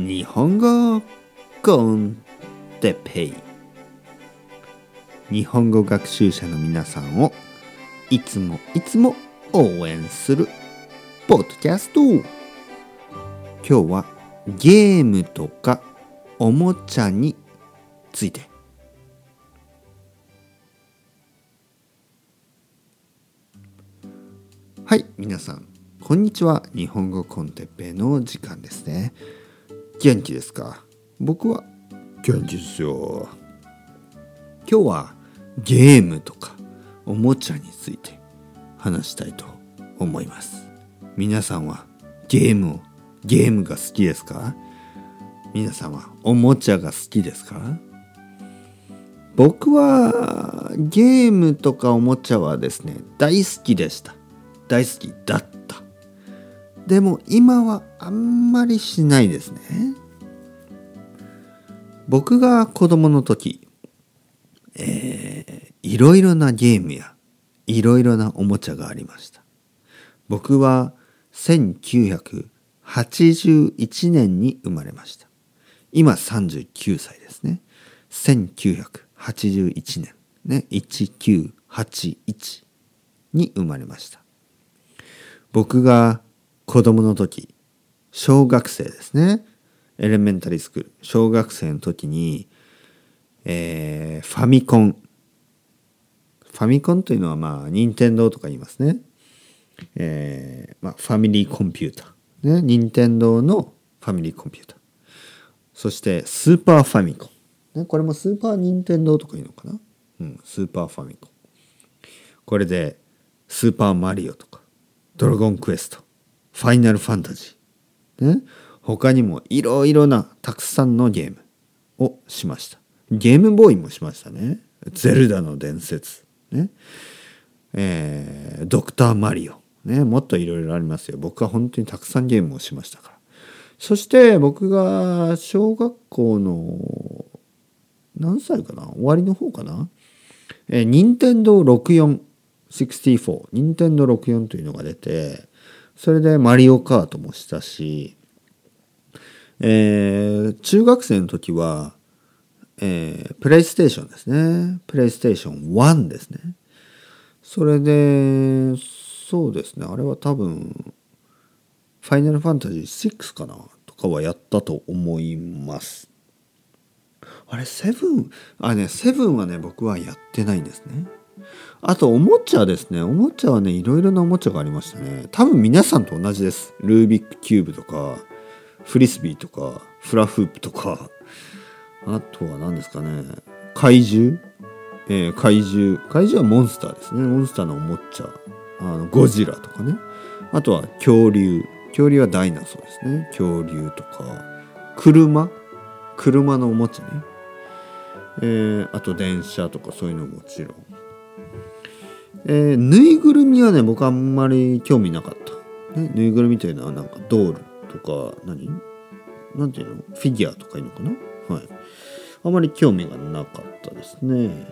日本語コンテペイ。日本語学習者の皆さんをいつもいつも応援するポッドキャスト。今日はゲームとかおもちゃについて。はい皆さんこんにちは。日本語コンテッペイの時間ですね。元気ですか？僕は元気ですよ。今日はゲームとかおもちゃについて話したいと思います。皆さんはゲームをゲームが好きですか？皆さんはおもちゃが好きですか？僕はゲームとかおもちゃはですね大好きでした。大好きだった。でも今はあんまりしないですね。僕が子供の時えー、いろいろなゲームやいろいろなおもちゃがありました。僕は1981年に生まれました。今39歳ですね。1981年。ね1981に生まれました。僕が子供の時小学生ですね。エレメンタリースクール小学生の時に、えー、ファミコン。ファミコンというのはまあ任天堂とか言いますね、えーまあ、ファミリーコンピューター。ね任天堂のファミリーコンピューター。そしてスーパーファミコン、ね、これもスーパー任天堂とか言うのかな、うん、スーパーファミコン。これでスーパーマリオとかドラゴンクエスト、ファイナルファンタジー、ね、他にもいろいろなたくさんのゲームをしました。ゲームボーイもしましたね。ゼルダの伝説、ね。えー、ドクターマリオ、ね、もっといろいろありますよ。僕は本当にたくさんゲームをしましたから。そして僕が小学校の何歳かな？終わりの方かな？えー、任天堂64 64任天堂64というのが出てそれでマリオカートもしたし、えー、中学生の時は、えー、プレイステーションですね。プレイステーション1ですね。それでそうですね。あれは多分ファイナルファンタジー6かなとかはやったと思います。あれセブンあねセブンはね僕はやってないんですね。あとおもちゃですね。おもちゃはね、いろいろなおもちゃがありましたね。多分皆さんと同じです。ルービックキューブとか、フリスビーとか、フラフープとか、あとは何ですかね。怪獣えー、怪獣。怪獣はモンスターですね。モンスターのおもちゃ。あのゴジラとかね。あとは恐竜。恐竜はダイナソーですね。恐竜とか、車？車のおもちゃね。えー、あと電車とかそういうのももちろん。えー、ぬいぐるみはね僕あんまり興味なかった、ね、ぬいぐるみというのはなんかドールとか何？なんていうの？フィギュアとかいうのかな？はい。あまり興味がなかったですね。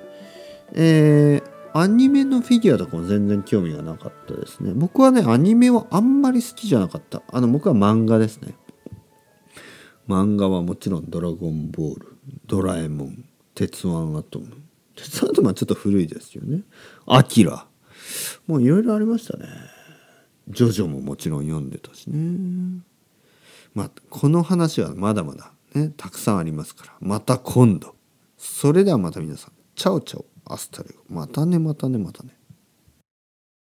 えー、アニメのフィギュアとかも全然興味がなかったですね。僕はねアニメはあんまり好きじゃなかった。あの僕は漫画ですね。漫画はもちろん「ドラゴンボール」「ドラえもん」「鉄腕アトム」鉄腕アトムはちょっと古いですよね。アキラ。もういろいろありましたね。ジョジョももちろん読んでたしね。まあこの話はまだまだねたくさんありますから。また今度。それではまた皆さん。 Ciao ciao。 Hasta luego。またねまたねまたね。